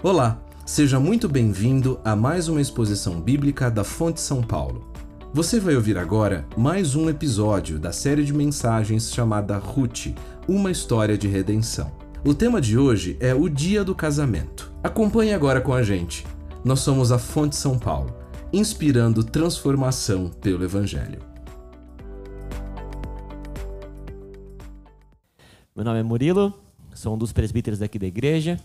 Olá, seja muito bem-vindo a mais uma exposição bíblica da Fonte São Paulo. Você vai ouvir agora mais um episódio da série de mensagens chamada Ruth, uma história de redenção. O tema de hoje é o Dia do Casamento. Acompanhe agora com a gente. Nós somos a Fonte São Paulo, inspirando transformação pelo Evangelho. Meu nome é Murilo, sou um dos presbíteros daqui da igreja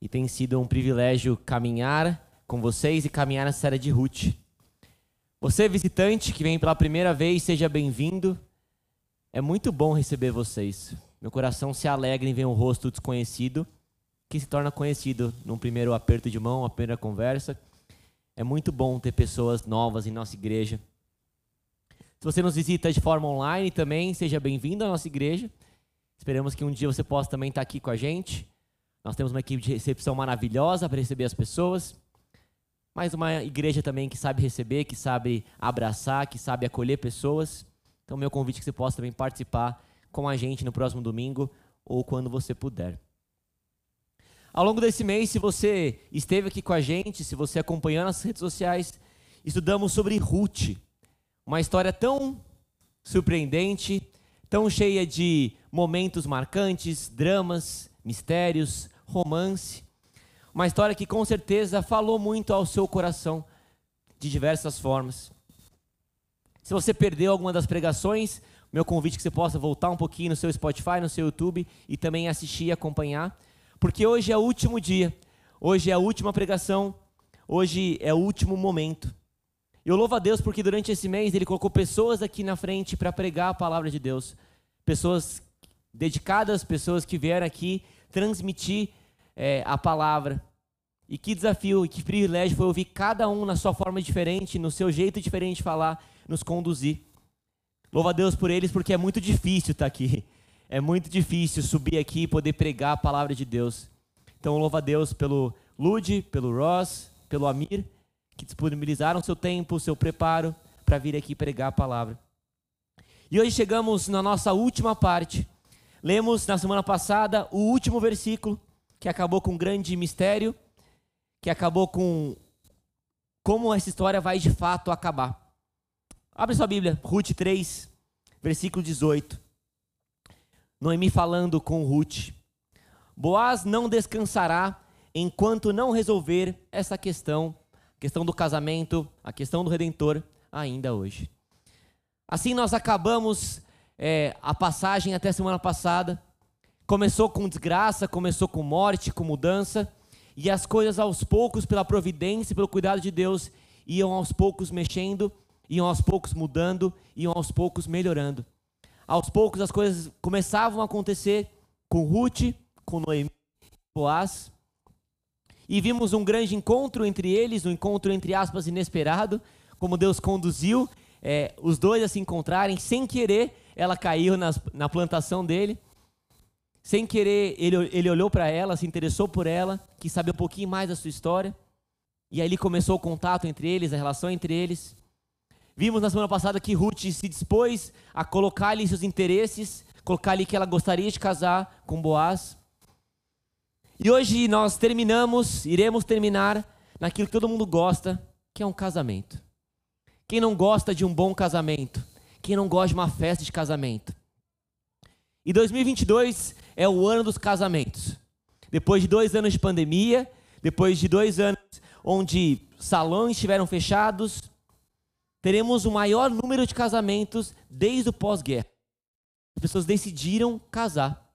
e tem sido um privilégio caminhar com vocês e caminhar nessa série de Ruth. Você, visitante que vem pela primeira vez, seja bem-vindo. É muito bom receber vocês. Meu coração se alegra em ver um rosto desconhecido que se torna conhecido num primeiro aperto de mão, uma primeira conversa. É muito bom ter pessoas novas em nossa igreja. Se você nos visita de forma online também, seja bem-vindo à nossa igreja. Esperamos que um dia você possa também estar aqui com a gente. Nós temos uma equipe de recepção maravilhosa para receber as pessoas. Mas uma igreja também que sabe receber, que sabe abraçar, que sabe acolher pessoas. Então, meu convite é que você possa também participar com a gente no próximo domingo ou quando você puder. Ao longo desse mês, se você esteve aqui com a gente, se você acompanhou nas redes sociais, estudamos sobre Ruth, uma história tão surpreendente, tão cheia de momentos marcantes, dramas, mistérios, romance. Uma história que com certeza falou muito ao seu coração de diversas formas. Se você perdeu alguma das pregações, meu convite é que você possa voltar um pouquinho no seu Spotify, no seu YouTube e também assistir e acompanhar, porque hoje é o último dia, hoje é a última pregação, hoje é o último momento. Eu louvo a Deus porque durante esse mês ele colocou pessoas aqui na frente para pregar a palavra de Deus, pessoas dedicadas, pessoas que vieram aqui transmitir é, a palavra. E que desafio e que privilégio foi ouvir cada um na sua forma diferente, no seu jeito diferente de falar, nos conduzir. Louva a Deus por eles, porque é muito difícil estar aqui. É muito difícil subir aqui e poder pregar a palavra de Deus. Então, louva a Deus pelo Lude, pelo Ross, pelo Amir, que disponibilizaram seu tempo, seu preparo para vir aqui pregar a palavra. E hoje chegamos na nossa última parte. Lemos na semana passada o último versículo, que acabou com um grande mistério, que acabou com como essa história vai de fato acabar. Abre sua Bíblia, Ruth 3, versículo 18. Noemi falando com Ruth. Boaz não descansará enquanto não resolver essa questão, a questão do casamento, a questão do redentor, ainda hoje. Assim nós acabamos é, a passagem até semana passada. Começou com desgraça, começou com morte, com mudança, e as coisas aos poucos, pela providência, pelo cuidado de Deus, iam aos poucos mexendo iam aos poucos mudando, iam aos poucos melhorando. Aos poucos as coisas começavam a acontecer com Ruth, com Noemi, Boaz. E vimos um grande encontro entre eles, um encontro entre aspas inesperado, como Deus conduziu é, os dois a se encontrarem. Sem querer, ela caiu nas, na plantação dele. Sem querer, ele, ele olhou para ela, se interessou por ela, quis saber um pouquinho mais da sua história. E aí começou o contato entre eles, a relação entre eles. Vimos na semana passada que Ruth se dispôs a colocar ali seus interesses, colocar ali que ela gostaria de casar com Boaz. E hoje nós terminamos, iremos terminar naquilo que todo mundo gosta, que é um casamento. Quem não gosta de um bom casamento? Quem não gosta de uma festa de casamento? E 2022 é o ano dos casamentos. Depois de dois anos de pandemia, depois de dois anos onde salões estiveram fechados, teremos o maior número de casamentos desde o pós-guerra. As pessoas decidiram casar.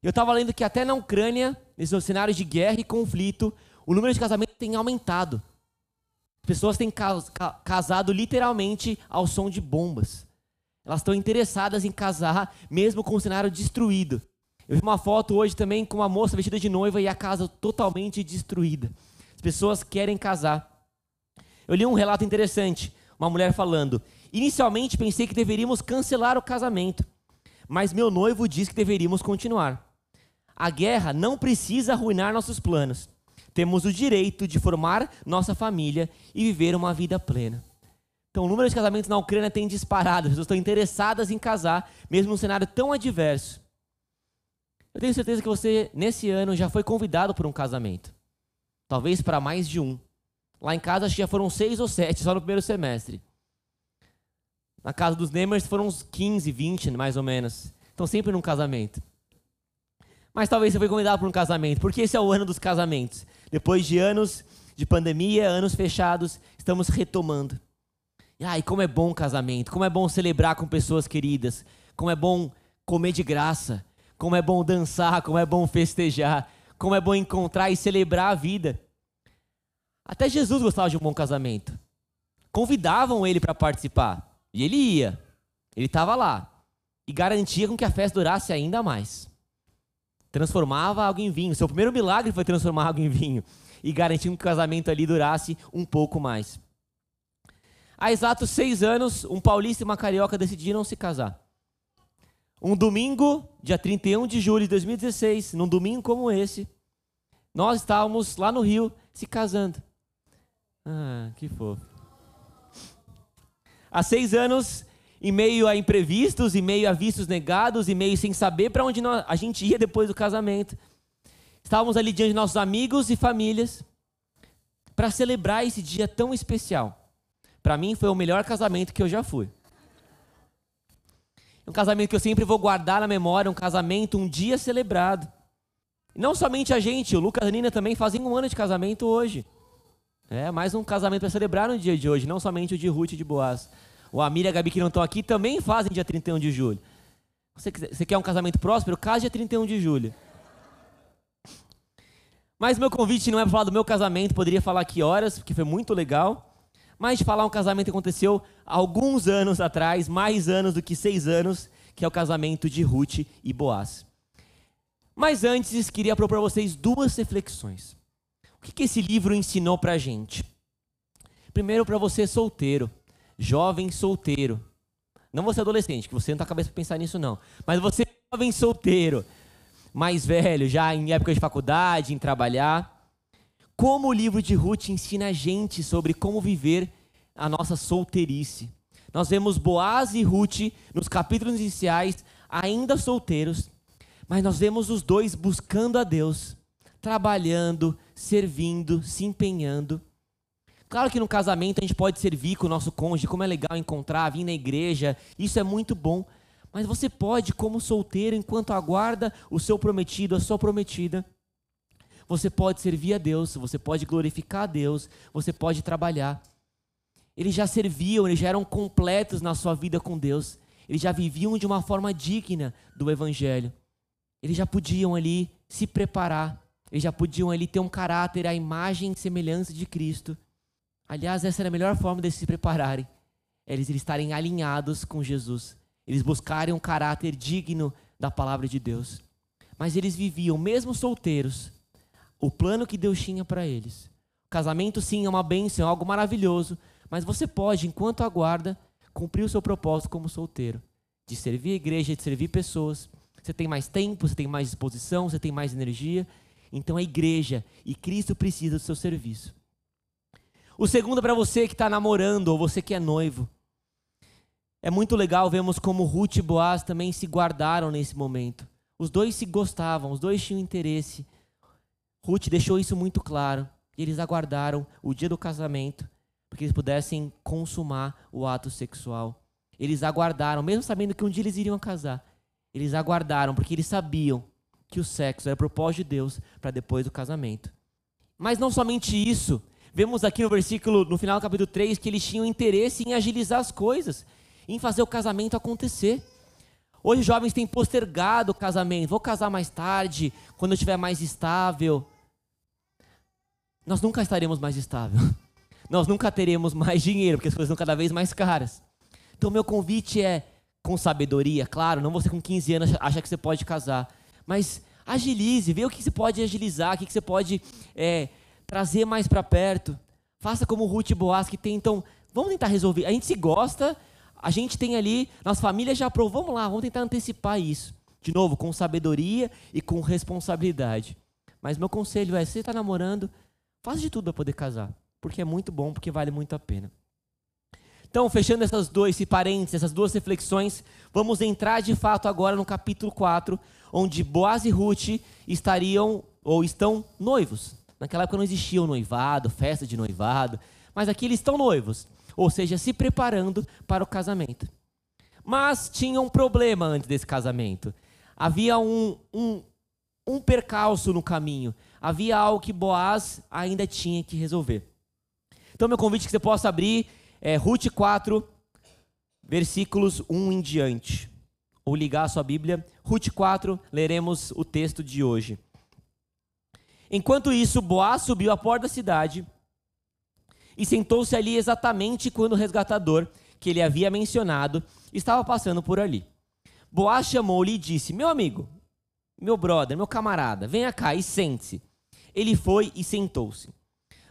Eu estava lendo que até na Ucrânia, nesse cenário de guerra e conflito, o número de casamentos tem aumentado. As pessoas têm casado literalmente ao som de bombas. Elas estão interessadas em casar, mesmo com o cenário destruído. Eu vi uma foto hoje também com uma moça vestida de noiva e a casa totalmente destruída. As pessoas querem casar. Eu li um relato interessante uma mulher falando: Inicialmente pensei que deveríamos cancelar o casamento, mas meu noivo disse que deveríamos continuar. A guerra não precisa arruinar nossos planos. Temos o direito de formar nossa família e viver uma vida plena. Então, o número de casamentos na Ucrânia tem disparado. As pessoas estão interessadas em casar, mesmo num cenário tão adverso. Eu tenho certeza que você, nesse ano, já foi convidado por um casamento. Talvez para mais de um. Lá em casa, acho que já foram seis ou sete, só no primeiro semestre. Na casa dos Nemers foram uns 15, 20, mais ou menos. Então, sempre num casamento. Mas talvez você foi convidado para um casamento, porque esse é o ano dos casamentos. Depois de anos de pandemia, anos fechados, estamos retomando. E ai, como é bom o casamento, como é bom celebrar com pessoas queridas, como é bom comer de graça, como é bom dançar, como é bom festejar, como é bom encontrar e celebrar a vida. Até Jesus gostava de um bom casamento. Convidavam ele para participar, e ele ia. Ele estava lá e garantia com que a festa durasse ainda mais transformava água em vinho. Seu primeiro milagre foi transformar água em vinho e garantir que o casamento ali durasse um pouco mais. Há exatos seis anos, um paulista e uma carioca decidiram se casar. Um domingo, dia 31 de julho de 2016, num domingo como esse, nós estávamos lá no Rio se casando. Ah, que fofo. Há seis anos, em meio a imprevistos, em meio a vistos negados, em meio sem saber para onde nós, a gente ia depois do casamento. Estávamos ali diante de nossos amigos e famílias para celebrar esse dia tão especial. Para mim foi o melhor casamento que eu já fui. Um casamento que eu sempre vou guardar na memória, um casamento, um dia celebrado. Não somente a gente, o Lucas e a Nina também fazem um ano de casamento hoje. É, mais um casamento para celebrar no dia de hoje, não somente o de Ruth e de Boaz o Amir e a Gabi que não estão aqui também fazem dia 31 de julho. Você, você quer um casamento próspero? Case dia 31 de julho. Mas meu convite não é para falar do meu casamento, poderia falar aqui horas, porque foi muito legal. Mas de falar um casamento que aconteceu alguns anos atrás, mais anos do que seis anos, que é o casamento de Ruth e Boaz. Mas antes, queria propor a vocês duas reflexões. O que, esse livro ensinou para a gente? Primeiro, para você solteiro jovem solteiro. Não você adolescente, que você não está a cabeça para pensar nisso não. Mas você jovem solteiro, mais velho, já em época de faculdade, em trabalhar. Como o livro de Ruth ensina a gente sobre como viver a nossa solteirice. Nós vemos Boaz e Ruth nos capítulos iniciais, ainda solteiros, mas nós vemos os dois buscando a Deus, trabalhando, servindo, se empenhando. Claro que no casamento a gente pode servir com o nosso cônjuge, como é legal encontrar, vir na igreja, isso é muito bom. Mas você pode, como solteiro, enquanto aguarda o seu prometido, a sua prometida, você pode servir a Deus, você pode glorificar a Deus, você pode trabalhar. Eles já serviam, eles já eram completos na sua vida com Deus, eles já viviam de uma forma digna do Evangelho. Eles já podiam ali se preparar, eles já podiam ali ter um caráter, a imagem e semelhança de Cristo. Aliás, essa era a melhor forma de se prepararem. Eles estarem alinhados com Jesus. Eles buscarem um caráter digno da palavra de Deus. Mas eles viviam, mesmo solteiros, o plano que Deus tinha para eles. Casamento, sim, é uma bênção, é algo maravilhoso. Mas você pode, enquanto aguarda, cumprir o seu propósito como solteiro de servir a igreja, de servir pessoas. Você tem mais tempo, você tem mais disposição, você tem mais energia. Então a igreja e Cristo precisa do seu serviço. O segundo é para você que está namorando ou você que é noivo. É muito legal, vemos como Ruth e Boaz também se guardaram nesse momento. Os dois se gostavam, os dois tinham interesse. Ruth deixou isso muito claro. E eles aguardaram o dia do casamento para que eles pudessem consumar o ato sexual. Eles aguardaram, mesmo sabendo que um dia eles iriam casar. Eles aguardaram porque eles sabiam que o sexo era propósito de Deus para depois do casamento. Mas não somente isso, Vemos aqui no versículo, no final do capítulo 3, que eles tinham interesse em agilizar as coisas, em fazer o casamento acontecer. Hoje jovens têm postergado o casamento. Vou casar mais tarde, quando eu estiver mais estável. Nós nunca estaremos mais estável. Nós nunca teremos mais dinheiro, porque as coisas são cada vez mais caras. Então, meu convite é, com sabedoria, claro, não você com 15 anos acha que você pode casar, mas agilize, vê o que você pode agilizar, o que você pode é, trazer mais para perto. Faça como Ruth e Boaz que tentam, vamos tentar resolver. A gente se gosta, a gente tem ali, nossa família já aprovou, vamos lá, vamos tentar antecipar isso. De novo, com sabedoria e com responsabilidade. Mas meu conselho é, se você está namorando, faça de tudo para poder casar. Porque é muito bom, porque vale muito a pena. Então, fechando essas esse parênteses, essas duas reflexões, vamos entrar de fato agora no capítulo 4, onde Boaz e Ruth estariam ou estão noivos. Naquela época não existia o noivado, festa de noivado, mas aqui eles estão noivos, ou seja, se preparando para o casamento. Mas tinha um problema antes desse casamento. Havia um, um, um percalço no caminho. Havia algo que Boaz ainda tinha que resolver. Então, meu convite é que você possa abrir é Ruth 4, versículos 1 em diante. Ou ligar a sua Bíblia. Ruth 4, leremos o texto de hoje. Enquanto isso, Boaz subiu à porta da cidade e sentou-se ali exatamente quando o resgatador, que ele havia mencionado, estava passando por ali. Boaz chamou-lhe e disse: Meu amigo, meu brother, meu camarada, venha cá e sente-se. Ele foi e sentou-se.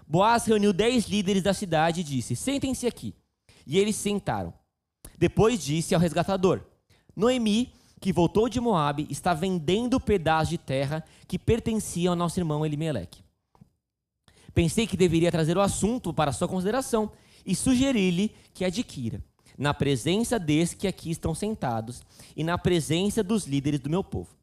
Boaz reuniu dez líderes da cidade e disse: Sentem-se aqui. E eles sentaram. Depois disse ao resgatador: Noemi, que voltou de Moabe, está vendendo o pedaço de terra que pertencia ao nosso irmão Elimeleque. Pensei que deveria trazer o assunto para sua consideração e sugerir-lhe que adquira, na presença desses que aqui estão sentados e na presença dos líderes do meu povo.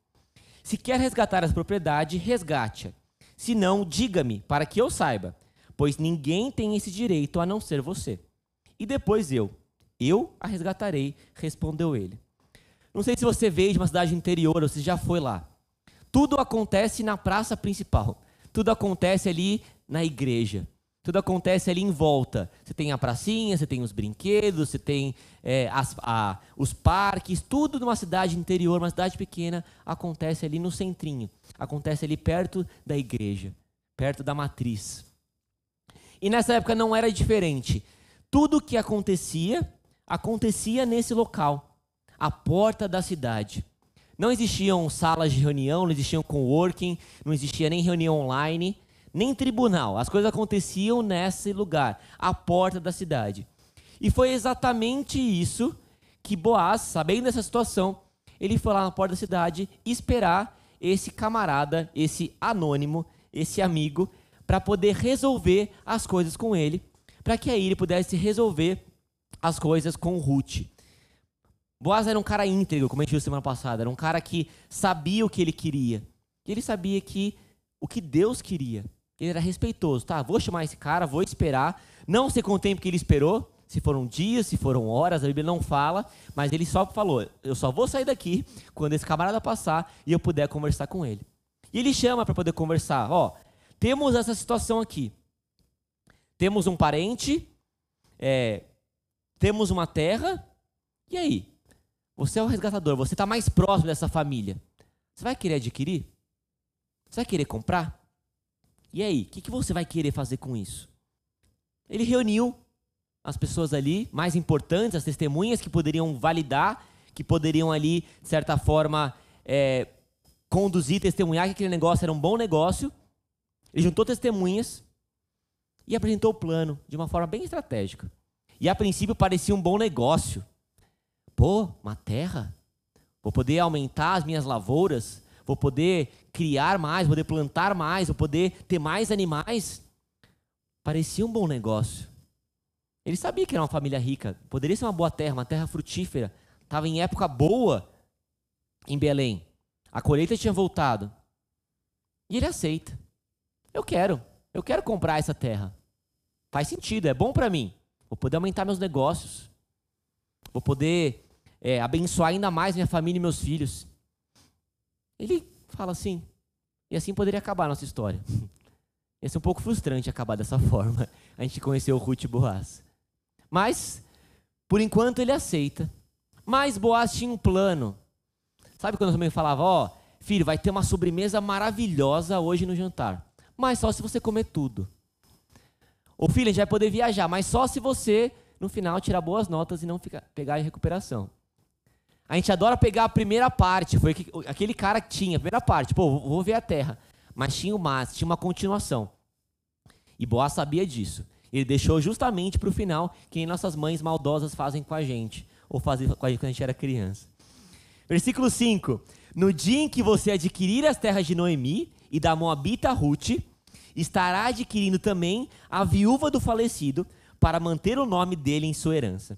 Se quer resgatar as propriedades, resgate-a. Se não, diga-me, para que eu saiba, pois ninguém tem esse direito a não ser você. E depois eu, eu a resgatarei, respondeu ele. Não sei se você veio de uma cidade interior ou se já foi lá. Tudo acontece na praça principal. Tudo acontece ali na igreja. Tudo acontece ali em volta. Você tem a pracinha, você tem os brinquedos, você tem é, as, a, os parques, tudo numa cidade interior, uma cidade pequena, acontece ali no centrinho. Acontece ali perto da igreja, perto da matriz. E nessa época não era diferente. Tudo que acontecia, acontecia nesse local, a porta da cidade. Não existiam salas de reunião, não existiam coworking, não existia nem reunião online nem tribunal. As coisas aconteciam nesse lugar, à porta da cidade. E foi exatamente isso que Boaz, sabendo dessa situação, ele foi lá na porta da cidade esperar esse camarada, esse anônimo, esse amigo, para poder resolver as coisas com ele, para que aí ele pudesse resolver as coisas com Ruth. Boaz era um cara íntegro, como a gente viu semana passada, era um cara que sabia o que ele queria. Ele sabia que o que Deus queria. Ele era respeitoso, tá? Vou chamar esse cara, vou esperar. Não sei quanto tempo que ele esperou, se foram dias, se foram horas, a Bíblia não fala, mas ele só falou: eu só vou sair daqui quando esse camarada passar e eu puder conversar com ele. E ele chama para poder conversar: ó, temos essa situação aqui. Temos um parente, é, temos uma terra, e aí? Você é o resgatador, você está mais próximo dessa família. Você vai querer adquirir? Você vai querer comprar? E aí, o que, que você vai querer fazer com isso? Ele reuniu as pessoas ali mais importantes, as testemunhas que poderiam validar, que poderiam ali, de certa forma, é, conduzir, testemunhar que aquele negócio era um bom negócio. Ele juntou testemunhas e apresentou o plano de uma forma bem estratégica. E a princípio parecia um bom negócio. Pô, uma terra? Vou poder aumentar as minhas lavouras, vou poder criar mais, poder plantar mais, vou poder ter mais animais. Parecia um bom negócio. Ele sabia que era uma família rica, poderia ser uma boa terra, uma terra frutífera. Estava em época boa em Belém. A colheita tinha voltado. E ele aceita. Eu quero, eu quero comprar essa terra. Faz sentido, é bom para mim. Vou poder aumentar meus negócios. Vou poder é, abençoar ainda mais minha família e meus filhos. Ele fala assim. E assim poderia acabar a nossa história. Ia ser um pouco frustrante acabar dessa forma. A gente conheceu o Ruth Boaz. Mas, por enquanto, ele aceita. Mas Boaz tinha um plano. Sabe quando a mãe falava, ó, oh, filho, vai ter uma sobremesa maravilhosa hoje no jantar. Mas só se você comer tudo. Ou filho, a gente vai poder viajar, mas só se você, no final, tirar boas notas e não ficar, pegar em recuperação. A gente adora pegar a primeira parte. Foi aquele cara que tinha, a primeira parte. Pô, vou ver a terra. Mas tinha o mais, tinha uma continuação. E Boaz sabia disso. Ele deixou justamente para o final, que nossas mães maldosas fazem com a gente. Ou faziam com a gente quando a gente era criança. Versículo 5. No dia em que você adquirir as terras de Noemi e da Moabita Ruth, estará adquirindo também a viúva do falecido, para manter o nome dele em sua herança.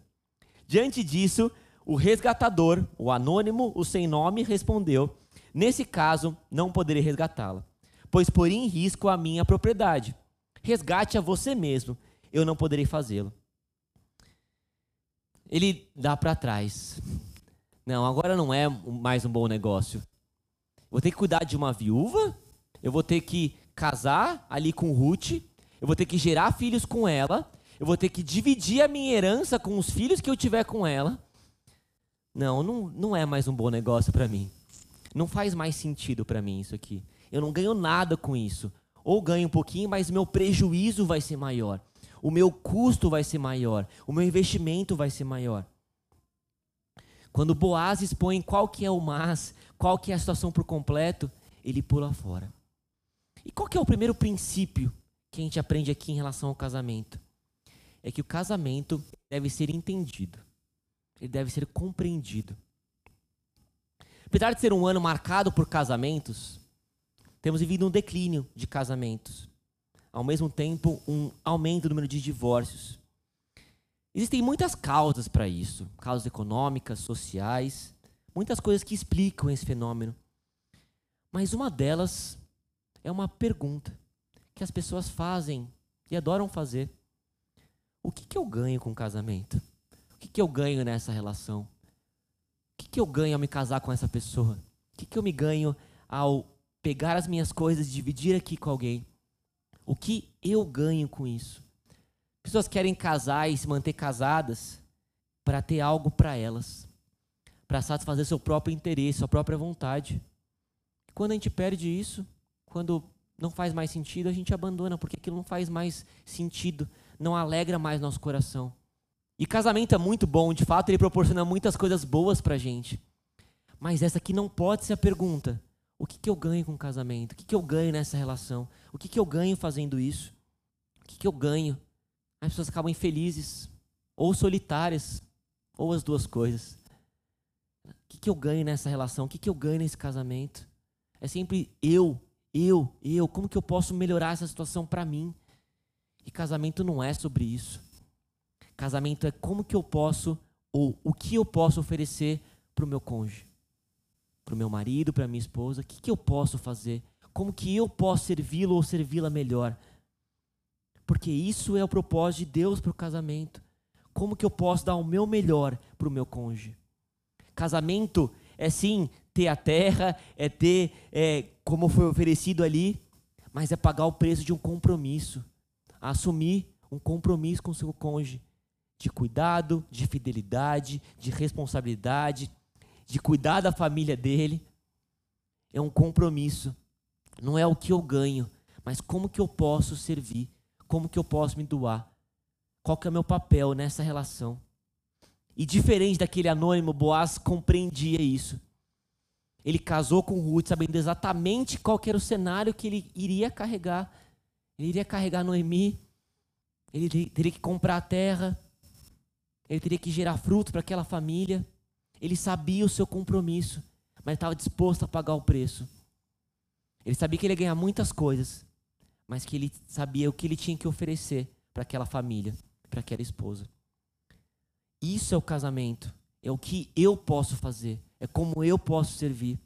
Diante disso, o resgatador, o anônimo, o sem nome, respondeu: Nesse caso, não poderei resgatá-la, pois poria em risco a minha propriedade. Resgate a você mesmo, eu não poderei fazê-lo. Ele dá para trás. Não, agora não é mais um bom negócio. Vou ter que cuidar de uma viúva, eu vou ter que casar ali com Ruth, eu vou ter que gerar filhos com ela, eu vou ter que dividir a minha herança com os filhos que eu tiver com ela. Não, não, não é mais um bom negócio para mim. Não faz mais sentido para mim isso aqui. Eu não ganho nada com isso. Ou ganho um pouquinho, mas meu prejuízo vai ser maior. O meu custo vai ser maior. O meu investimento vai ser maior. Quando Boaz expõe qual que é o mas, qual que é a situação por completo, ele pula fora. E qual que é o primeiro princípio que a gente aprende aqui em relação ao casamento? É que o casamento deve ser entendido. Ele deve ser compreendido. Apesar de ser um ano marcado por casamentos, temos vivido um declínio de casamentos. Ao mesmo tempo, um aumento do número de divórcios. Existem muitas causas para isso, causas econômicas, sociais, muitas coisas que explicam esse fenômeno. Mas uma delas é uma pergunta que as pessoas fazem e adoram fazer. O que, que eu ganho com o casamento? O que, que eu ganho nessa relação? que, que eu ganho ao me casar com essa pessoa? O que, que eu me ganho ao pegar as minhas coisas e dividir aqui com alguém? O que eu ganho com isso? Pessoas querem casar e se manter casadas para ter algo para elas, para satisfazer seu próprio interesse, sua própria vontade. Quando a gente perde isso, quando não faz mais sentido, a gente abandona, porque aquilo não faz mais sentido, não alegra mais nosso coração. E casamento é muito bom, de fato, ele proporciona muitas coisas boas pra gente. Mas essa aqui não pode ser a pergunta. O que, que eu ganho com o casamento? O que, que eu ganho nessa relação? O que, que eu ganho fazendo isso? O que, que eu ganho? As pessoas acabam infelizes, ou solitárias, ou as duas coisas. O que, que eu ganho nessa relação? O que, que eu ganho nesse casamento? É sempre eu, eu, eu. Como que eu posso melhorar essa situação para mim? E casamento não é sobre isso. Casamento é como que eu posso, ou o que eu posso oferecer para o meu cônjuge, para o meu marido, para minha esposa. O que, que eu posso fazer? Como que eu posso servi-lo ou servi-la melhor? Porque isso é o propósito de Deus para o casamento. Como que eu posso dar o meu melhor para o meu cônjuge? Casamento é sim ter a terra, é ter é, como foi oferecido ali, mas é pagar o preço de um compromisso, assumir um compromisso com o seu cônjuge de cuidado, de fidelidade, de responsabilidade, de cuidar da família dele. É um compromisso. Não é o que eu ganho, mas como que eu posso servir, como que eu posso me doar. Qual que é o meu papel nessa relação? E diferente daquele anônimo, Boaz compreendia isso. Ele casou com Ruth sabendo exatamente qual era o cenário que ele iria carregar. Ele iria carregar Noemi, ele teria que comprar a terra, ele teria que gerar fruto para aquela família. Ele sabia o seu compromisso, mas estava disposto a pagar o preço. Ele sabia que ele ia ganhar muitas coisas, mas que ele sabia o que ele tinha que oferecer para aquela família, para aquela esposa. Isso é o casamento. É o que eu posso fazer. É como eu posso servir.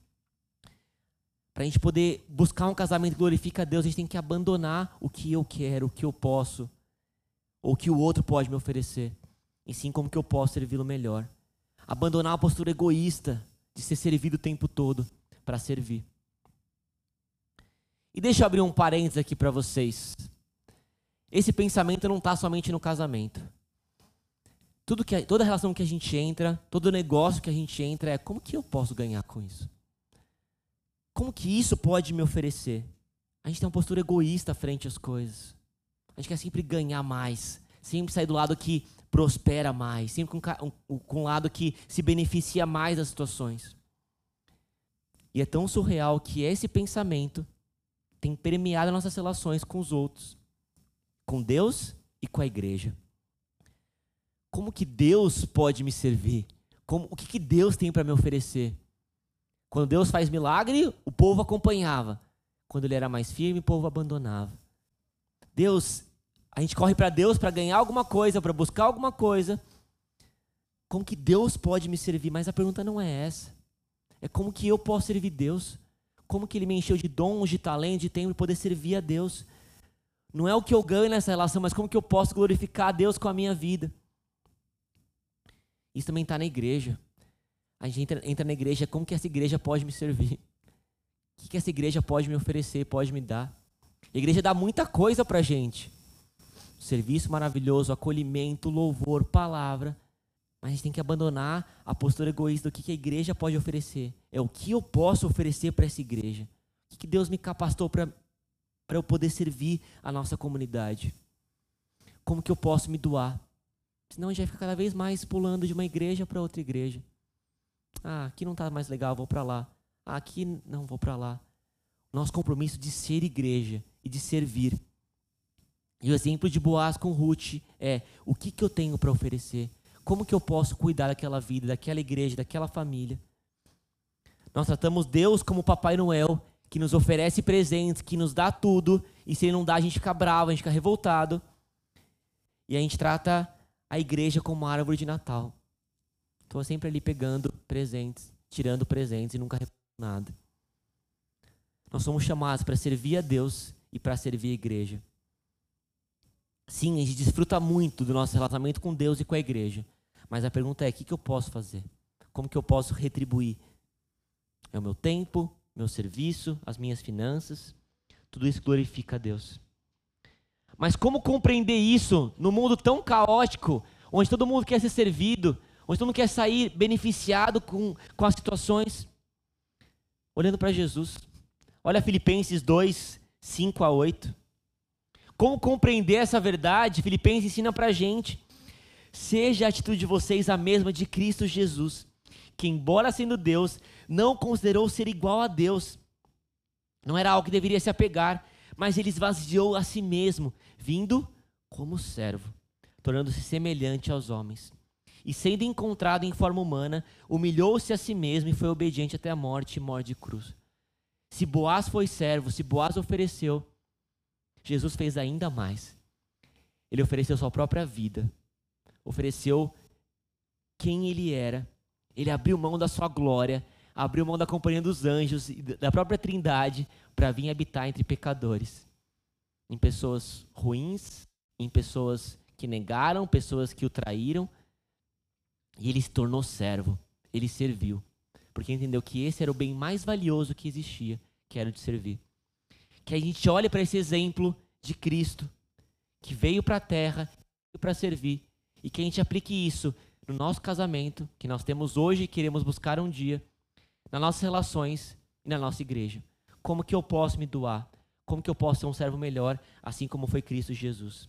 Para a gente poder buscar um casamento que glorifica a Deus, a gente tem que abandonar o que eu quero, o que eu posso, ou o que o outro pode me oferecer e sim como que eu posso servi-lo melhor. Abandonar a postura egoísta de ser servido o tempo todo para servir. E deixa eu abrir um parênteses aqui para vocês. Esse pensamento não está somente no casamento. Tudo que, toda relação que a gente entra, todo negócio que a gente entra é como que eu posso ganhar com isso? Como que isso pode me oferecer? A gente tem uma postura egoísta frente às coisas. A gente quer sempre ganhar mais, sempre sair do lado que prospera mais, sempre com, um, um lado que se beneficia mais das situações. E é tão surreal que esse pensamento tem permeado nossas relações com os outros, com Deus e com a igreja. Como que Deus pode me servir? Como, o que, que Deus tem para me oferecer? Quando Deus faz milagre, o povo acompanhava. Quando ele era mais firme, o povo abandonava. Deus a gente corre para Deus para ganhar alguma coisa, para buscar alguma coisa. Como que Deus pode me servir? Mas a pergunta não é essa. É como que eu posso servir Deus. Como que Ele me encheu de dons, de talento, de tempo para poder servir a Deus. Não é o que eu ganho nessa relação, mas como que eu posso glorificar a Deus com a minha vida. Isso também está na igreja. A gente entra, entra, na igreja, como que essa igreja pode me servir? O que, que essa igreja pode me oferecer, pode me dar? A igreja dá muita coisa para gente. Serviço maravilhoso, acolhimento, louvor, palavra. Mas a gente tem que abandonar a postura egoísta do que, a igreja pode oferecer. É o que eu posso oferecer para essa igreja. O que, que Deus me capacitou para eu poder servir a nossa comunidade. Como que eu posso me doar? Senão a gente vai ficar cada vez mais pulando de uma igreja para outra igreja. Ah, aqui não está mais legal, vou para lá. Ah, aqui não vou para lá. Nosso compromisso de ser igreja e de servir. E o exemplo de Boaz com Ruth é o que, que eu tenho para oferecer? Como que eu posso cuidar daquela vida, daquela igreja, daquela família? Nós tratamos Deus como Papai Noel, que nos oferece presentes, que nos dá tudo, e se ele não dá, a gente fica bravo, a gente fica revoltado. E a gente trata a igreja como árvore de Natal. Estou sempre ali pegando presentes, tirando presentes e nunca nada. Nós somos chamados para servir a Deus e para servir a igreja. Sim, a gente desfruta muito do nosso relacionamento com Deus e com a igreja. Mas a pergunta é: o que, eu posso fazer? Como que eu posso retribuir? É o meu tempo, meu serviço, as minhas finanças. Tudo isso glorifica a Deus. Mas como compreender isso no mundo tão caótico, onde todo mundo quer ser servido, onde todo mundo quer sair beneficiado com, com as situações? Olhando para Jesus. Olha Filipenses 2, 5 a 8. Como compreender essa verdade? Filipenses ensina para a gente. Seja a atitude de vocês a mesma de Cristo Jesus, que, embora sendo Deus, não considerou ser igual a Deus. Não era algo que deveria se apegar, mas ele esvaziou a si mesmo, vindo como servo, tornando-se semelhante aos homens. E sendo encontrado em forma humana, humilhou-se a si mesmo e foi obediente até a morte e morte de cruz. Se Boaz foi servo, se Boaz ofereceu, Jesus fez ainda mais. Ele ofereceu sua própria vida, ofereceu quem ele era, ele abriu mão da sua glória, abriu mão da companhia dos anjos e da própria Trindade para vir habitar entre pecadores, em pessoas ruins, em pessoas que negaram, pessoas que o traíram, e ele se tornou servo, ele serviu, porque entendeu que esse era o bem mais valioso que existia, que era o de servir. Que a gente olhe para esse exemplo de Cristo, que veio para a terra para servir, e que a gente aplique isso no nosso casamento, que nós temos hoje e queremos buscar um dia, nas nossas relações e na nossa igreja. Como que eu posso me doar? Como que eu posso ser um servo melhor, assim como foi Cristo Jesus?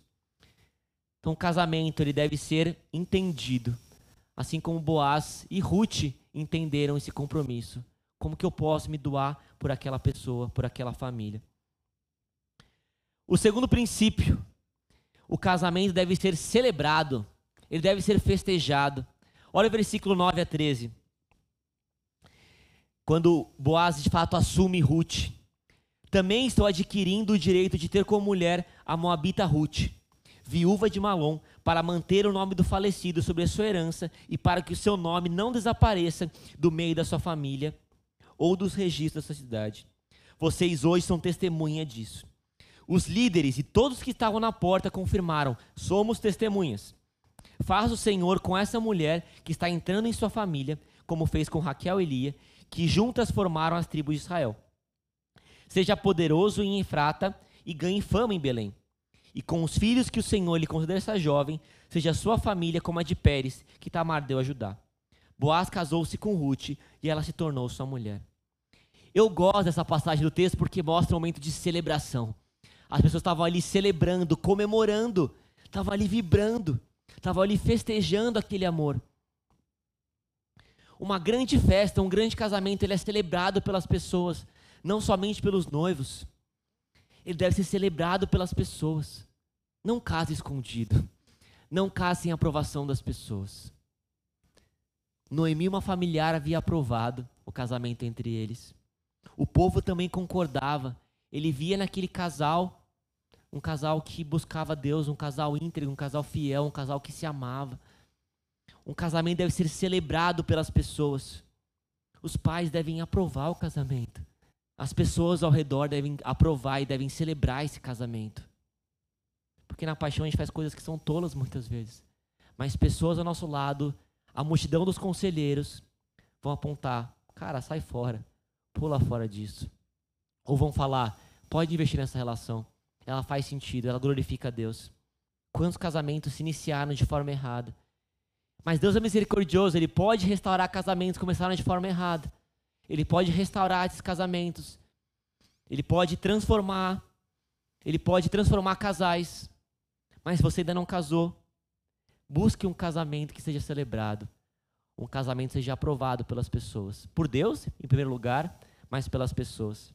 Então, o casamento ele deve ser entendido, assim como Boaz e Ruth entenderam esse compromisso. Como que eu posso me doar por aquela pessoa, por aquela família? O segundo princípio, o casamento deve ser celebrado ele deve ser festejado. Olha o versículo 9 a 13. Quando Boaz de fato assume Ruth. Também estou adquirindo o direito de ter como mulher a moabita Ruth, viúva de Malom, para manter o nome do falecido sobre a sua herança e para que o seu nome não desapareça do meio da sua família ou dos registros da sua cidade. Vocês hoje são testemunha disso. Os líderes e todos que estavam na porta confirmaram: somos testemunhas. Faz o Senhor com essa mulher que está entrando em sua família, como fez com Raquel e Lia, que juntas formaram as tribos de Israel. Seja poderoso em Efrata e ganhe fama em Belém. E com os filhos que o Senhor lhe conceder essa jovem, seja sua família como a de Pérez, que Tamar deu a Judá. Boaz casou-se com Ruth e ela se tornou sua mulher. Eu gosto dessa passagem do texto porque mostra um momento de celebração. As pessoas estavam ali celebrando, comemorando, estavam ali vibrando estavam ali festejando aquele amor. Uma grande festa, um grande casamento, ele é celebrado pelas pessoas, não somente pelos noivos. Ele deve ser celebrado pelas pessoas. Não case escondido. Não case sem aprovação das pessoas. Noemi, uma familiar, havia aprovado o casamento entre eles. O povo também concordava. Ele via naquele casal um casal que buscava Deus, um casal íntegro, um casal fiel, um casal que se amava. Um casamento deve ser celebrado pelas pessoas. Os pais devem aprovar o casamento. As pessoas ao redor devem aprovar e devem celebrar esse casamento. Porque na paixão a gente faz coisas que são tolas muitas vezes. Mas pessoas ao nosso lado, a multidão dos conselheiros, vão apontar: cara, sai fora, pula fora disso. Ou vão falar: pode investir nessa relação, ela faz sentido, ela glorifica a Deus. Quantos casamentos se iniciaram de forma errada? Mas Deus é misericordioso, Ele pode restaurar casamentos que começaram de forma errada. Ele pode restaurar esses casamentos. Ele pode transformar. Ele pode transformar casais. Mas você ainda não casou. Busque um casamento que seja celebrado. Um casamento seja aprovado pelas pessoas. Por Deus, em primeiro lugar, mas pelas pessoas.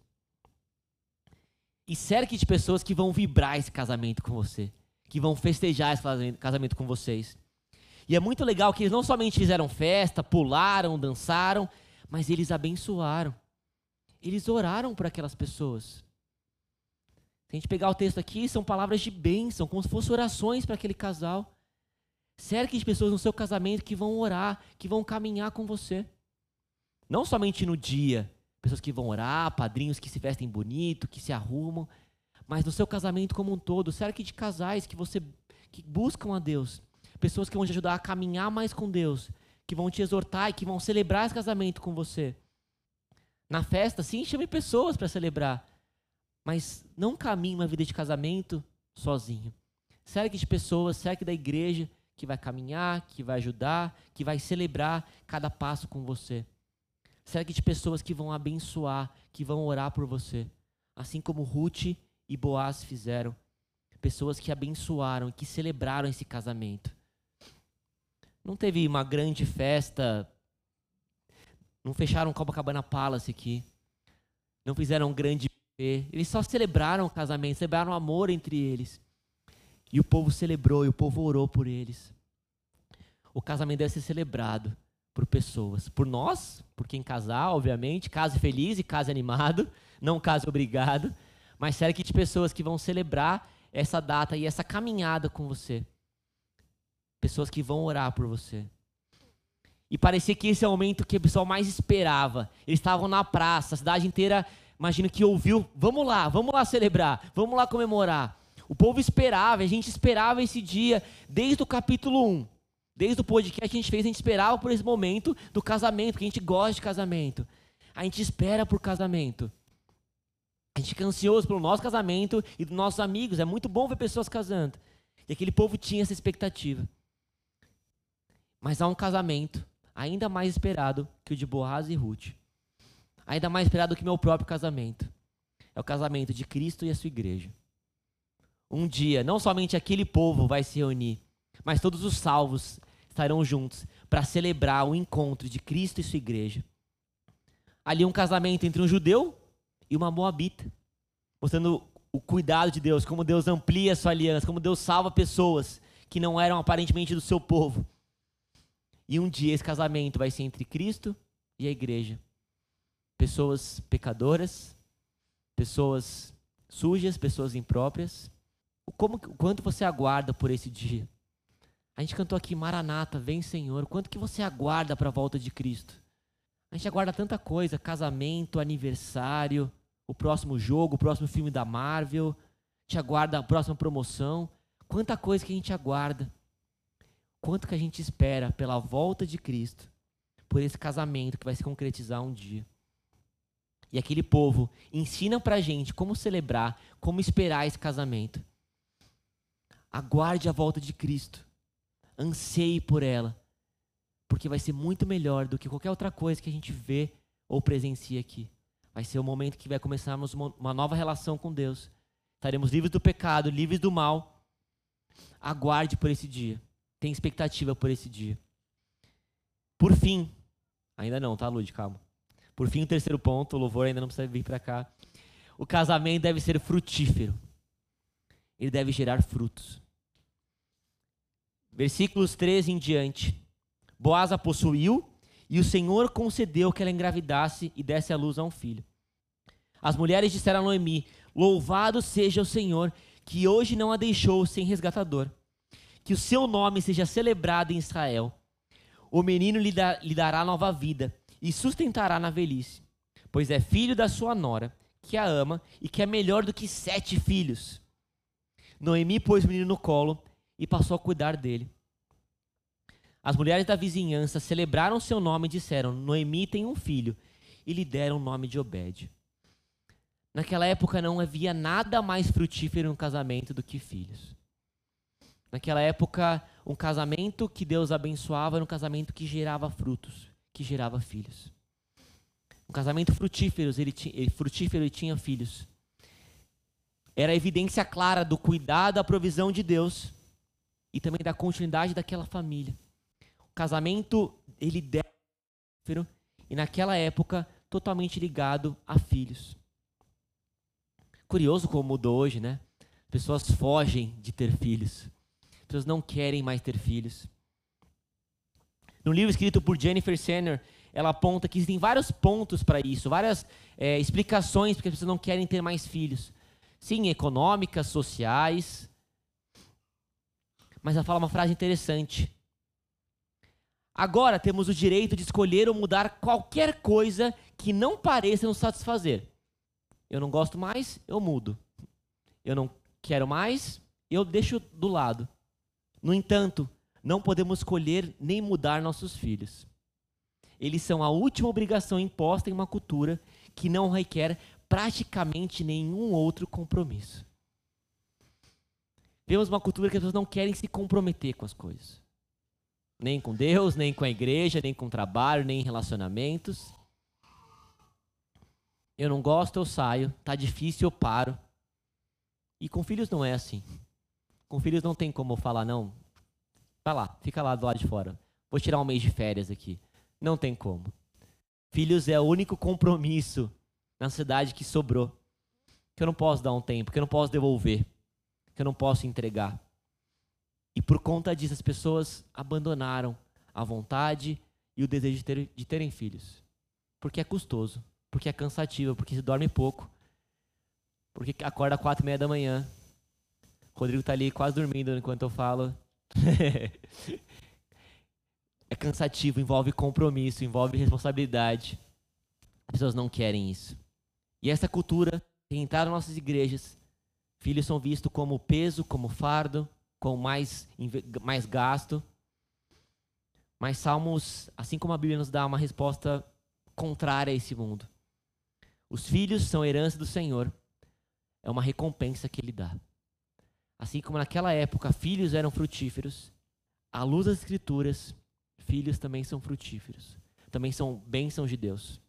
E cerque de pessoas que vão vibrar esse casamento com você. Que vão festejar esse casamento com vocês. E é muito legal que eles não somente fizeram festa, pularam, dançaram, mas eles abençoaram. Eles oraram por aquelas pessoas. Se a gente pegar o texto aqui, são palavras de bênção, como se fossem orações para aquele casal. Cerque de pessoas no seu casamento que vão orar, que vão caminhar com você. Não somente no dia, pessoas que vão orar, padrinhos que se vestem bonito, que se arrumam, mas no seu casamento como um todo. Cerque de casais que você que buscam a Deus pessoas que vão te ajudar a caminhar mais com Deus, que vão te exortar e que vão celebrar esse casamento com você. Na festa, sim, chame pessoas para celebrar, mas não caminhe uma vida de casamento sozinho. Cerque de pessoas, cerque da igreja que vai caminhar, que vai ajudar, que vai celebrar cada passo com você. Cerque de pessoas que vão abençoar, que vão orar por você, assim como Ruth e Boaz fizeram. Pessoas que abençoaram que celebraram esse casamento. Não teve uma grande festa. Não fecharam Copacabana Palace aqui. Não fizeram um grande eles só celebraram o casamento, celebraram o amor entre eles. E o povo celebrou, e o povo orou por eles. O casamento deve ser celebrado por pessoas. Por nós, por quem casar, obviamente. Case feliz e case animado. Não case obrigado. Mas sério que de pessoas que vão celebrar essa data e essa caminhada com você pessoas que vão orar por você. E parecia que esse é o momento que o pessoal mais esperava. Eles estavam na praça, a cidade inteira, imagino que ouviu, vamos lá, vamos lá celebrar, vamos lá comemorar. O povo esperava, a gente esperava esse dia desde o capítulo 1. Desde o podcast que a gente fez, a gente esperava por esse momento do casamento, porque a gente gosta de casamento. A gente espera por casamento. A gente fica ansioso pelo nosso casamento e dos nossos amigos. É muito bom ver pessoas casando. E aquele povo tinha essa expectativa. Mas há um casamento ainda mais esperado que o de Boaz e Ruth. Ainda mais esperado que meu próprio casamento. É o casamento de Cristo e a sua igreja. Um dia, não somente aquele povo vai se reunir, mas todos os salvos estarão juntos para celebrar o encontro de Cristo e sua igreja. Ali um casamento entre um judeu e uma moabita, mostrando o cuidado de Deus, como Deus amplia sua aliança, como Deus salva pessoas que não eram aparentemente do seu povo e um dia esse casamento vai ser entre Cristo e a igreja. Pessoas pecadoras, pessoas sujas, pessoas impróprias. Como, quanto você aguarda por esse dia? A gente cantou aqui, Maranata, vem Senhor. Quanto que você aguarda para a volta de Cristo? A gente aguarda tanta coisa, casamento, aniversário, o próximo jogo, o próximo filme da Marvel, a gente aguarda a próxima promoção. Quanta coisa que a gente aguarda quanto que a gente espera pela volta de Cristo, por esse casamento que vai se concretizar um dia. E aquele povo ensina pra gente como celebrar, como esperar esse casamento. Aguarde a volta de Cristo. Anseie por ela. Porque vai ser muito melhor do que qualquer outra coisa que a gente vê ou presencia aqui. Vai ser o momento que vai começarmos uma nova relação com Deus. Estaremos livres do pecado, livres do mal. Aguarde por esse dia tem expectativa por esse dia. Por fim, ainda não, tá, Lud? Calma. Por fim, o terceiro ponto, o louvor ainda não precisa vir para cá. O casamento deve ser frutífero. Ele deve gerar frutos. Versículos 13 em diante. Boaz a possuiu e o Senhor concedeu que ela engravidasse e desse à luz a um filho. As mulheres disseram a Noemi: Louvado seja o Senhor, que hoje não a deixou sem resgatador que o seu nome seja celebrado em Israel. O menino lhe, lhe dará nova vida, e sustentará na velhice, pois é filho da sua nora, que a ama e que é melhor do que sete filhos. Noemi pôs o menino no colo e passou a cuidar dele. As mulheres da vizinhança celebraram seu nome e disseram: Noemi tem um filho, e lhe deram o nome de Obed. Naquela época não havia nada mais frutífero no casamento do que filhos. Naquela época, um casamento que Deus abençoava era um casamento que gerava frutos, que gerava filhos. Um casamento frutífero, ele, ele, frutífero, ele tinha filhos. Era a evidência clara do cuidado, da provisão de Deus e também da continuidade daquela família. O casamento, ele deve e naquela época totalmente ligado a filhos. Curioso como mudou hoje, né? Pessoas fogem de ter filhos. Pessoas não querem mais ter filhos. No livro escrito por Jennifer Senner, ela aponta que existem vários pontos para isso, várias é, explicações porque as pessoas não querem ter mais filhos. Sim, econômicas, sociais. Mas ela fala uma frase interessante. Agora temos o direito de escolher ou mudar qualquer coisa que não pareça nos satisfazer. Eu não gosto mais, eu mudo. Eu não quero mais, eu deixo do lado. No entanto, não podemos escolher nem mudar nossos filhos. Eles são a última obrigação imposta em uma cultura que não requer praticamente nenhum outro compromisso. Vemos uma cultura que as pessoas não querem se comprometer com as coisas. Nem com Deus, nem com a igreja, nem com o trabalho, nem em relacionamentos. Eu não gosto, eu saio. Tá difícil, eu paro. E com filhos não é assim. Com filhos não tem como falar, não. Vai lá, fica lá do lado de fora. Vou tirar um mês de férias aqui. Não tem como. Filhos é o único compromisso na cidade que sobrou. Que eu não posso dar um tempo, que eu não posso devolver, eu não posso entregar. E por conta disso, as pessoas abandonaram a vontade e o desejo de, ter, de terem filhos. Porque é custoso, porque é cansativo, porque se dorme pouco, porque acorda quatro e meia da manhã. O Rodrigo está ali quase dormindo enquanto eu falo. é cansativo, envolve compromisso, envolve responsabilidade. As pessoas não querem isso. E essa cultura tem entrado nas nossas igrejas. Filhos são vistos como peso, como fardo, com mais, mais gasto. Mas Salmos, assim como a Bíblia nos dá uma resposta contrária a esse mundo. Os filhos são herança do Senhor. É uma recompensa que Ele dá. Assim como naquela época filhos eram frutíferos, à luz das Escrituras, filhos também são frutíferos. Também são bênçãos de Deus.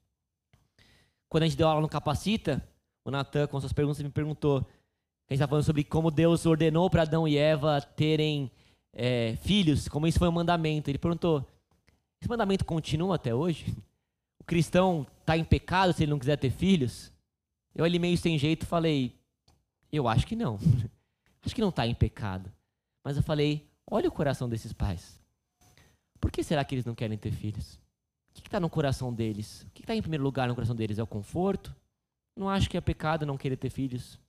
Quando a gente deu aula no Capacita, o Natan, com suas perguntas, me perguntou a gente está falando sobre como Deus ordenou para Adão e Eva terem é, filhos, como isso foi um mandamento. Ele perguntou: esse mandamento continua até hoje? O cristão está em pecado se ele não quiser ter filhos? Eu ali meio sem jeito falei: eu acho que não. acho que não está em pecado. Mas eu falei: olha o coração desses pais. Por que será que eles não querem ter filhos? O que está no coração deles? O que está em primeiro lugar no coração deles? É o conforto? Não acho que é pecado não querer ter filhos.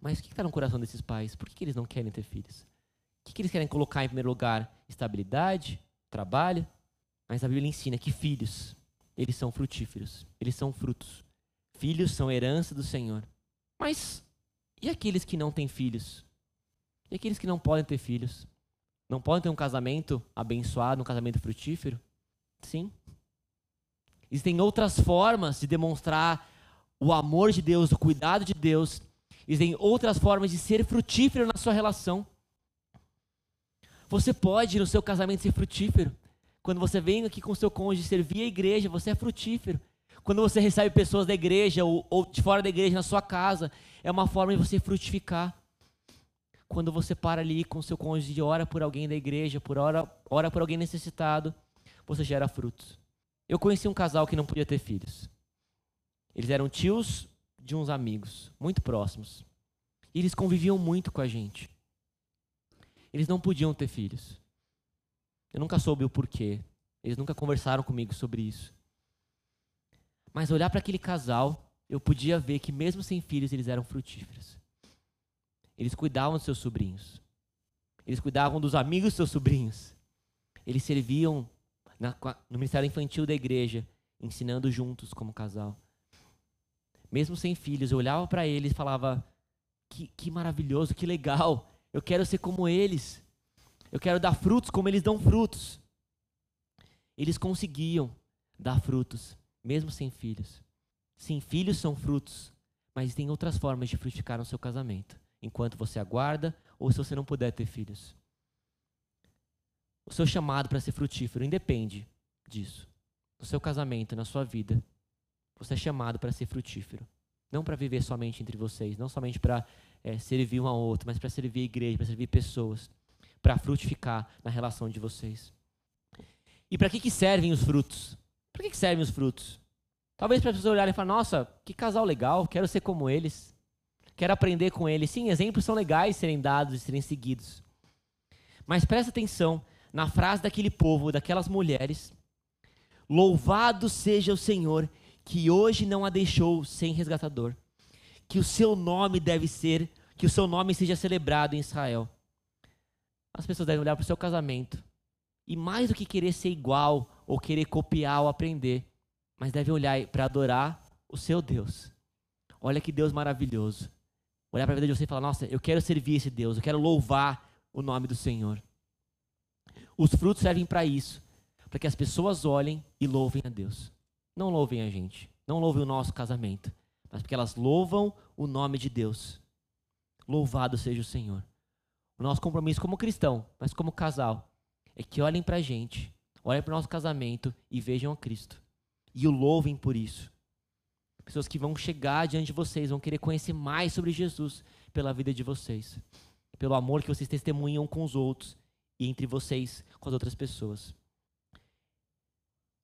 Mas o que está no coração desses pais? Por que, que eles não querem ter filhos? O que, que eles querem colocar em primeiro lugar? Estabilidade? Trabalho? Mas a Bíblia ensina que filhos, eles são frutíferos. Eles são frutos. Filhos são herança do Senhor. Mas e aqueles que não têm filhos? E aqueles que não podem ter filhos? Não podem ter um casamento abençoado, um casamento frutífero? Sim. Existem outras formas de demonstrar o amor de Deus, o cuidado de Deus Existem outras formas de ser frutífero na sua relação. Você pode, no seu casamento, ser frutífero. Quando você vem aqui com seu cônjuge servir a igreja, você é frutífero. Quando você recebe pessoas da igreja ou, ou de fora da igreja na sua casa, é uma forma de você frutificar. Quando você para ali com seu cônjuge e ora por alguém da igreja, por ora, ora por alguém necessitado, você gera frutos. Eu conheci um casal que não podia ter filhos. Eles eram tios de uns amigos muito próximos. E eles conviviam muito com a gente. Eles não podiam ter filhos. Eu nunca soube o porquê. Eles nunca conversaram comigo sobre isso. Mas olhar para aquele casal, eu podia ver que mesmo sem filhos eles eram frutíferos. Eles cuidavam dos seus sobrinhos. Eles cuidavam dos amigos dos seus sobrinhos. Eles serviam na, no ministério infantil da igreja. ensinando juntos como casal. Mesmo sem filhos, eu olhava para eles e falava: que, que maravilhoso, que legal, eu quero ser como eles, eu quero dar frutos como eles dão frutos. Eles conseguiam dar frutos, mesmo sem filhos. Sim, filhos são frutos, mas tem outras formas de frutificar no seu casamento, enquanto você aguarda ou se você não puder ter filhos. O seu chamado para ser frutífero independe disso. No seu casamento, na sua vida, você é chamado para ser frutífero. Não para viver somente entre vocês, não somente para é, servir um ao outro, mas para servir a igreja, para servir pessoas, para frutificar na relação de vocês. E para que, que servem os frutos? Para que, que servem os frutos? Talvez para as pessoas olharem e falar: nossa, que casal legal, quero ser como eles, quero aprender com eles. Sim, exemplos são legais serem dados e serem seguidos. Mas presta atenção na frase daquele povo, daquelas mulheres: Louvado seja o Senhor que hoje não a deixou sem resgatador. Que o seu nome deve ser, que o seu nome seja celebrado em Israel. As pessoas devem olhar para o seu casamento e mais do que querer ser igual ou querer copiar ou aprender, mas deve olhar para adorar o seu Deus. Olha que Deus maravilhoso. Olhar para a vida de você e falar: Nossa, eu quero servir esse Deus, eu quero louvar o nome do Senhor. Os frutos servem para isso, para que as pessoas olhem e louvem a Deus. Não louvem a gente, não louvem o nosso casamento, mas porque elas louvam o nome de Deus. Louvado seja o Senhor. O nosso compromisso como cristão, mas como casal, é que olhem para a gente, olhem para o nosso casamento e vejam a Cristo e o louvem por isso. Pessoas que vão chegar diante de vocês, vão querer conhecer mais sobre Jesus pela vida de vocês, pelo amor que vocês testemunham com os outros e entre vocês com as outras pessoas.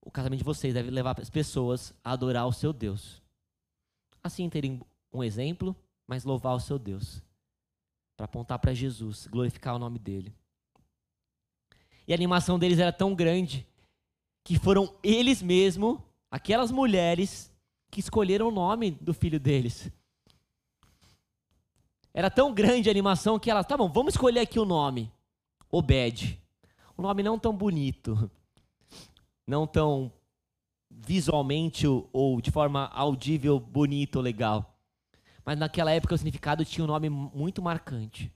O casamento de vocês deve levar as pessoas a adorar o seu Deus. Assim terem um exemplo, mas louvar o seu Deus. Para apontar para Jesus, glorificar o nome dele. E a animação deles era tão grande que foram eles mesmos aquelas mulheres que escolheram o nome do filho deles. Era tão grande a animação que elas, tá bom, vamos escolher aqui o nome. Obed. Um nome não tão bonito, não tão visualmente ou de forma audível, bonito, legal. Mas naquela época o significado tinha um nome muito marcante.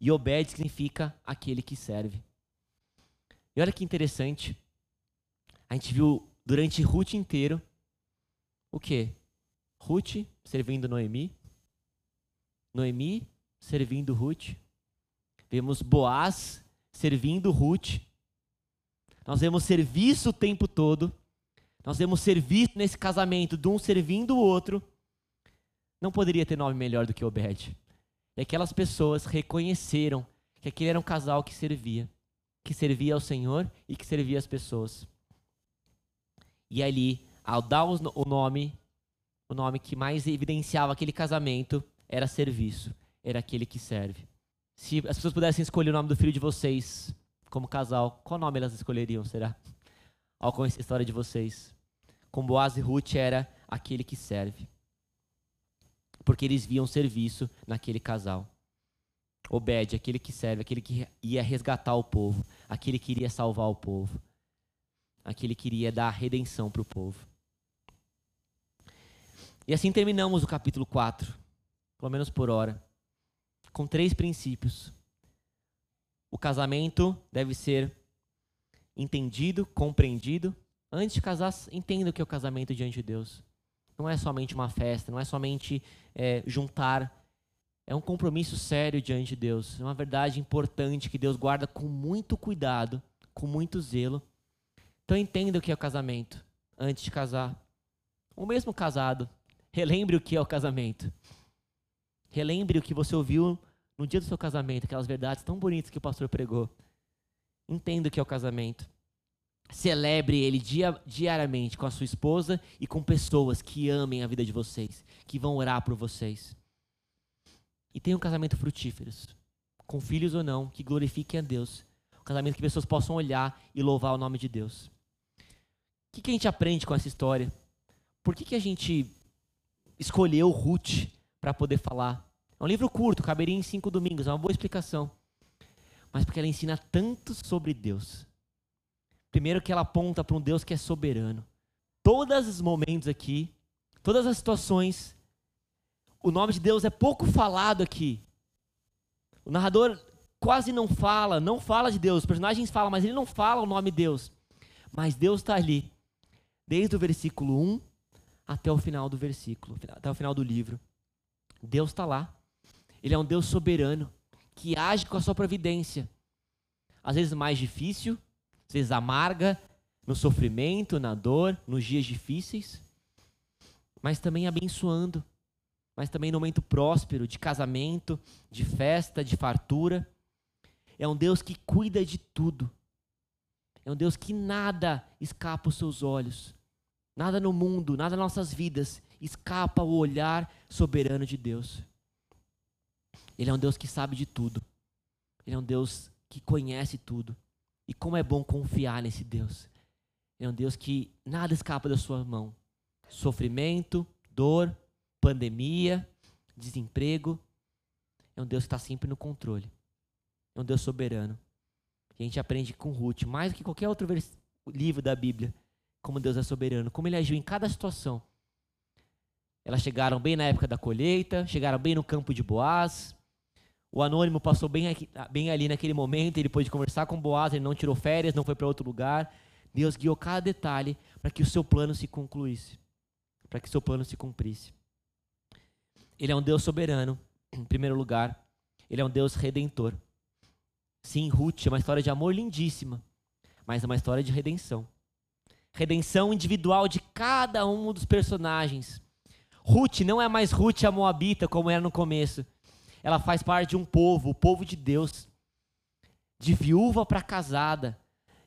E Obed significa aquele que serve. E olha que interessante. A gente viu durante Ruth inteiro o quê? Ruth servindo Noemi, Noemi servindo Ruth, vemos Boaz servindo Ruth, nós vemos serviço o tempo todo, nós vemos serviço nesse casamento de um servindo o outro, não poderia ter nome melhor do que Obed. E aquelas pessoas reconheceram que aquele era um casal que servia, que servia ao Senhor e que servia as pessoas. E ali, ao dar o nome, o nome que mais evidenciava aquele casamento era serviço, era aquele que serve. Se as pessoas pudessem escolher o nome do filho de vocês como casal, qual nome elas escolheriam, será? Ao conhecer a história de vocês. Com Boaz e Ruth era aquele que serve. Porque eles viam serviço naquele casal. Obed, aquele que serve, aquele que ia resgatar o povo, aquele que iria salvar o povo aquele que queria dar redenção para o povo. E assim terminamos o capítulo 4, pelo menos por hora, com três princípios. O casamento deve ser entendido, compreendido. Antes de casar, entenda o que é o casamento diante de Deus. Não é somente uma festa, não é somente é, juntar. É um compromisso sério diante de Deus. É uma verdade importante que Deus guarda com muito cuidado, com muito zelo então entenda o que é o casamento antes de casar. O mesmo casado, relembre o que é o casamento. Relembre o que você ouviu no dia do seu casamento, aquelas verdades tão bonitas que o pastor pregou. Entenda o que é o casamento. Celebre ele dia, diariamente com a sua esposa e com pessoas que amem a vida de vocês, que vão orar por vocês. E tenha um casamento frutífero, com filhos ou não, que glorifiquem a Deus. Um casamento que pessoas possam olhar e louvar o nome de Deus. O que, que a gente aprende com essa história? Por que, que a gente escolheu Ruth para poder falar? É um livro curto, caberia em cinco domingos, é uma boa explicação. Mas porque ela ensina tanto sobre Deus. Primeiro que ela aponta para um Deus que é soberano. todos os momentos aqui, todas as situações, o nome de Deus é pouco falado aqui. O narrador quase não fala, não fala de Deus. Os personagens falam, mas ele não fala o nome de Deus. Mas Deus está ali, desde o versículo 1 até o final do versículo, até o final do livro. Deus está lá. Ele é um Deus soberano que age com a sua providência. Às vezes mais difícil, às vezes amarga, no sofrimento, na dor, nos dias difíceis, mas também abençoando, mas também no momento próspero, de casamento, de festa, de fartura. É um Deus que cuida de tudo. É um Deus que nada escapa aos seus olhos. Nada no mundo, nada nas nossas vidas escapa ao olhar soberano de Deus. Ele é um Deus que sabe de tudo. Ele é um Deus que conhece tudo. E como é bom confiar nesse Deus. Ele é um Deus que nada escapa da sua mão. Sofrimento, dor, pandemia, desemprego. É um Deus que está sempre no controle. É um Deus soberano. E a gente aprende com Ruth, mais do que qualquer outro livro da Bíblia, como Deus é soberano, como ele agiu em cada situação. Elas chegaram bem na época da colheita, chegaram bem no campo de Boaz. O anônimo passou bem, aqui, bem ali naquele momento, ele pôde conversar com Boaz, ele não tirou férias, não foi para outro lugar. Deus guiou cada detalhe para que o seu plano se concluísse, para que o seu plano se cumprisse. Ele é um Deus soberano, em primeiro lugar. Ele é um Deus redentor. Sim, Ruth é uma história de amor lindíssima, mas é uma história de redenção. Redenção individual de cada um dos personagens. Ruth não é mais Ruth a Moabita como era no começo. Ela faz parte de um povo, o povo de Deus. De viúva para casada.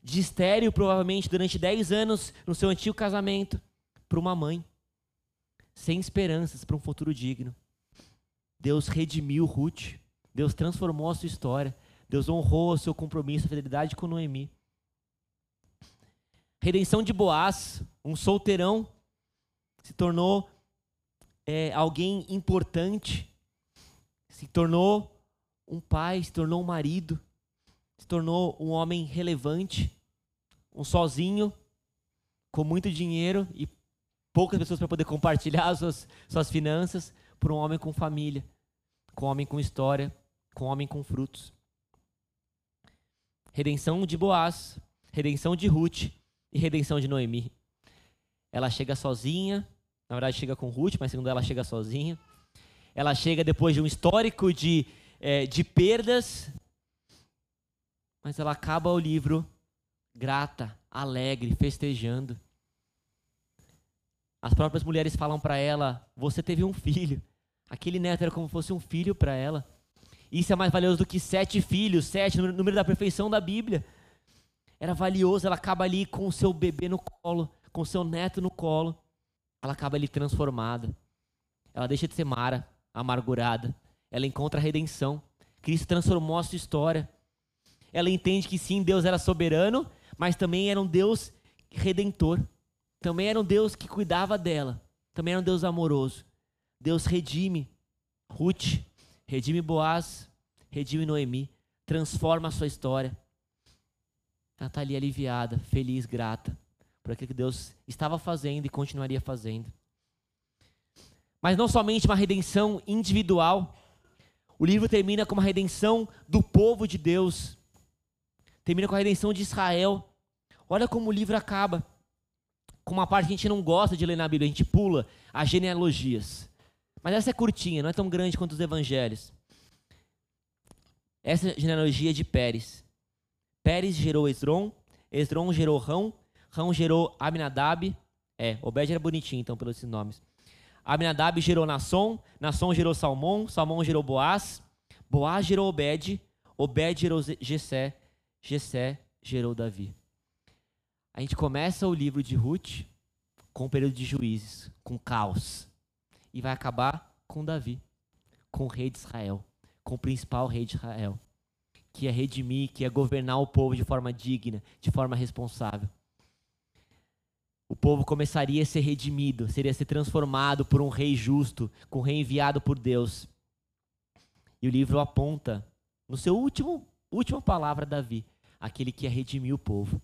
De estéreo, provavelmente, durante 10 anos no seu antigo casamento, para uma mãe. Sem esperanças para um futuro digno. Deus redimiu Ruth. Deus transformou a sua história. Deus honrou o seu compromisso, a fidelidade com Noemi. Redenção de Boaz, um solteirão, se tornou é, alguém importante, se tornou um pai, se tornou um marido, se tornou um homem relevante, um sozinho, com muito dinheiro e poucas pessoas para poder compartilhar suas, suas finanças, por um homem com família, com um homem com história, com um homem com frutos redenção de Boaz, redenção de Ruth e redenção de Noemi. Ela chega sozinha, na verdade chega com Ruth, mas segundo ela chega sozinha. Ela chega depois de um histórico de, é, de perdas, mas ela acaba o livro grata, alegre, festejando. As próprias mulheres falam para ela: Você teve um filho. Aquele neto era como se fosse um filho para ela. Isso é mais valioso do que sete filhos, sete, número da perfeição da Bíblia. Era valioso, ela acaba ali com o seu bebê no colo, com o seu neto no colo. Ela acaba ali transformada. Ela deixa de ser Mara, amargurada. Ela encontra a redenção. Cristo transformou a sua história. Ela entende que sim, Deus era soberano, mas também era um Deus redentor. Também era um Deus que cuidava dela. Também era um Deus amoroso. Deus redime Ruth, redime Boaz, redime Noemi, transforma a sua história. Ela está ali aliviada, feliz, grata por aquilo que Deus estava fazendo e continuaria fazendo. Mas não somente uma redenção individual, o livro termina com uma redenção do povo de Deus, termina com a redenção de Israel. Olha como o livro acaba. Com uma parte que a gente não gosta de ler na Bíblia, a gente pula as genealogias. Mas essa é curtinha, não é tão grande quanto os evangelhos. Essa é genealogia de Pérez. Pérez gerou Esdron, Esdron gerou Rão, Rão gerou Aminadab. É, Obed era bonitinho, então, pelos nomes. Aminadab gerou Nasson, Nasson gerou Salmão, Salmão gerou Boaz, Boaz gerou Obed, Obed gerou Jessé, Jessé gerou Davi. A gente começa o livro de Ruth com o período de juízes, com caos e vai acabar com Davi, com o rei de Israel, com o principal rei de Israel, que é redimir, que é governar o povo de forma digna, de forma responsável. O povo começaria a ser redimido, seria ser transformado por um rei justo, com um rei enviado por Deus. E o livro aponta, no seu último última palavra, Davi, aquele que ia redimir o povo.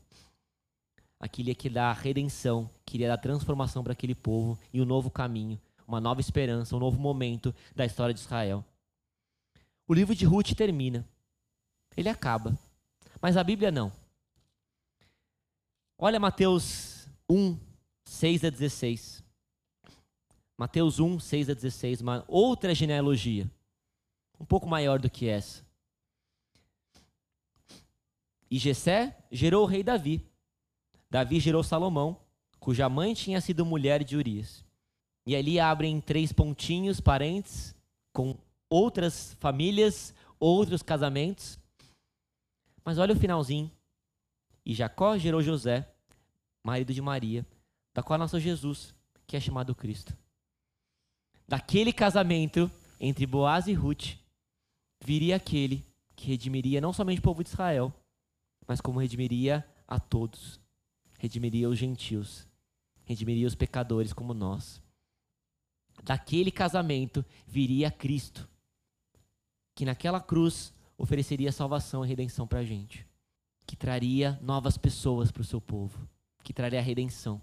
aquele que dá redenção, queria dar transformação para aquele povo e um novo caminho, uma nova esperança, um novo momento da história de Israel. O livro de Ruth termina. Ele acaba. Mas a Bíblia não. Olha Mateus 1, 6 a 16. Mateus 1, 6 a 16, uma outra genealogia. Um pouco maior do que essa. E Jessé gerou o rei Davi. Davi gerou Salomão, cuja mãe tinha sido mulher de Urias. E ali abrem três pontinhos, parentes, com outras famílias, outros casamentos. Mas olha o finalzinho. E Jacó gerou José, marido de Maria, da qual nasceu Jesus, que é chamado Cristo. Daquele casamento entre Boaz e Ruth, viria aquele que redimiria não somente o povo de Israel, mas como redimiria a todos. Redimiria os gentios, redimiria os pecadores como nós. Daquele casamento viria Cristo, que naquela cruz ofereceria salvação e redenção para a gente, que traria novas pessoas para o seu povo, que traria a redenção.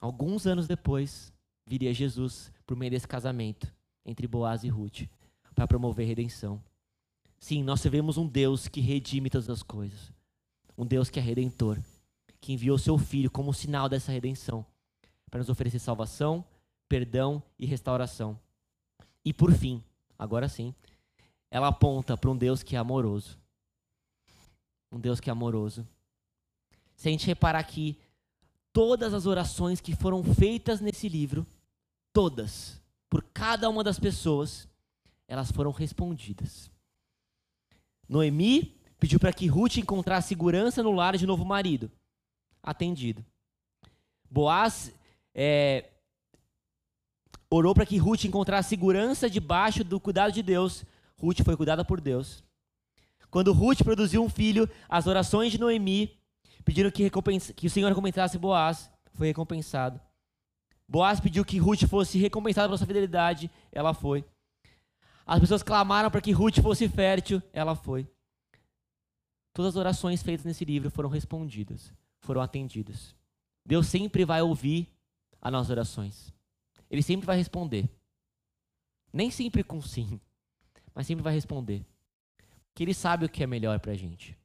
Alguns anos depois, viria Jesus por meio desse casamento entre Boaz e Ruth, para promover redenção. Sim, nós servimos um Deus que redime todas as coisas um Deus que é redentor, que enviou seu Filho como sinal dessa redenção, para nos oferecer salvação, perdão e restauração. E por fim, agora sim, ela aponta para um Deus que é amoroso. Um Deus que é amoroso. Se a gente reparar aqui, todas as orações que foram feitas nesse livro, todas, por cada uma das pessoas, elas foram respondidas. Noemi Pediu para que Ruth encontrasse segurança no lar de novo marido. Atendido. Boaz é, orou para que Ruth encontrasse segurança debaixo do cuidado de Deus. Ruth foi cuidada por Deus. Quando Ruth produziu um filho, as orações de Noemi pediram que, que o Senhor recompensasse Boaz, foi recompensado. Boaz pediu que Ruth fosse recompensada pela sua fidelidade, ela foi. As pessoas clamaram para que Ruth fosse fértil, ela foi. Todas as orações feitas nesse livro foram respondidas, foram atendidas. Deus sempre vai ouvir as nossas orações. Ele sempre vai responder. Nem sempre com sim, mas sempre vai responder. Porque ele sabe o que é melhor pra gente.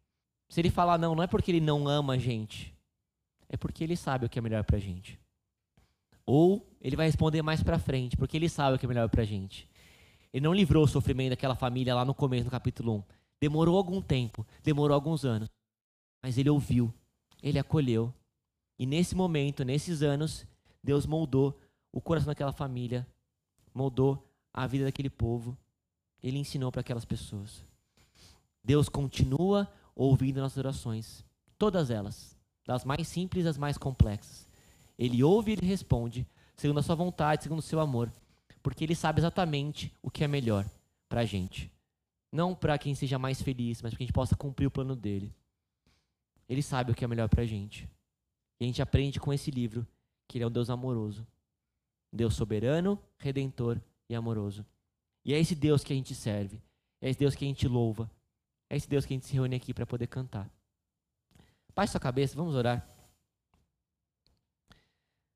Se ele falar não, não é porque ele não ama a gente, é porque ele sabe o que é melhor pra gente. Ou ele vai responder mais pra frente, porque ele sabe o que é melhor pra gente. Ele não livrou o sofrimento daquela família lá no começo, no capítulo 1. Demorou algum tempo, demorou alguns anos, mas ele ouviu, ele acolheu. E nesse momento, nesses anos, Deus moldou o coração daquela família, moldou a vida daquele povo. Ele ensinou para aquelas pessoas. Deus continua ouvindo nossas orações, todas elas, das mais simples às mais complexas. Ele ouve e ele responde, segundo a sua vontade, segundo o seu amor, porque ele sabe exatamente o que é melhor para a gente. Não para quem seja mais feliz, mas para que a gente possa cumprir o plano dele. Ele sabe o que é melhor para a gente. E a gente aprende com esse livro que ele é um Deus amoroso. Deus soberano, redentor e amoroso. E é esse Deus que a gente serve. É esse Deus que a gente louva. É esse Deus que a gente se reúne aqui para poder cantar. Baixe sua cabeça, vamos orar.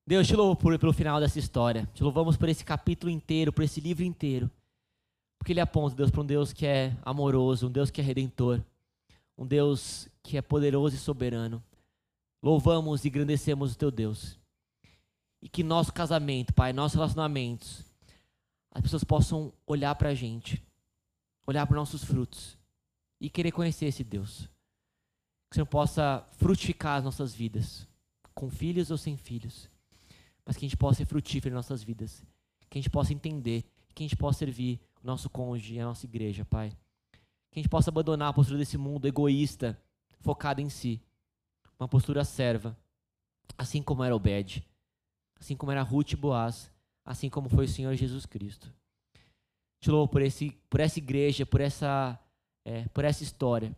Deus, te louvo por, pelo final dessa história. Te louvamos por esse capítulo inteiro, por esse livro inteiro. Porque ele aponta Deus para um Deus que é amoroso, um Deus que é redentor, um Deus que é poderoso e soberano. Louvamos e engrandecemos o teu Deus. E que nosso casamento, Pai, nossos relacionamentos, as pessoas possam olhar para a gente, olhar para nossos frutos e querer conhecer esse Deus. Que o Senhor possa frutificar as nossas vidas, com filhos ou sem filhos, mas que a gente possa ser frutífero em nossas vidas, que a gente possa entender, que a gente possa servir o nosso cônjuge e a nossa igreja, Pai. Que a gente possa abandonar a postura desse mundo egoísta, focado em si. Uma postura serva, assim como era Obed, assim como era Ruth e Boaz, assim como foi o Senhor Jesus Cristo. Te louvo por, esse, por essa igreja, por essa, é, por essa história.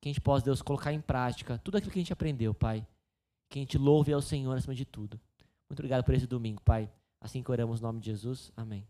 Que a gente possa, Deus, colocar em prática tudo aquilo que a gente aprendeu, Pai. Que a gente louve ao Senhor acima de tudo. Muito obrigado por esse domingo, Pai. Assim que oramos no nome de Jesus. Amém.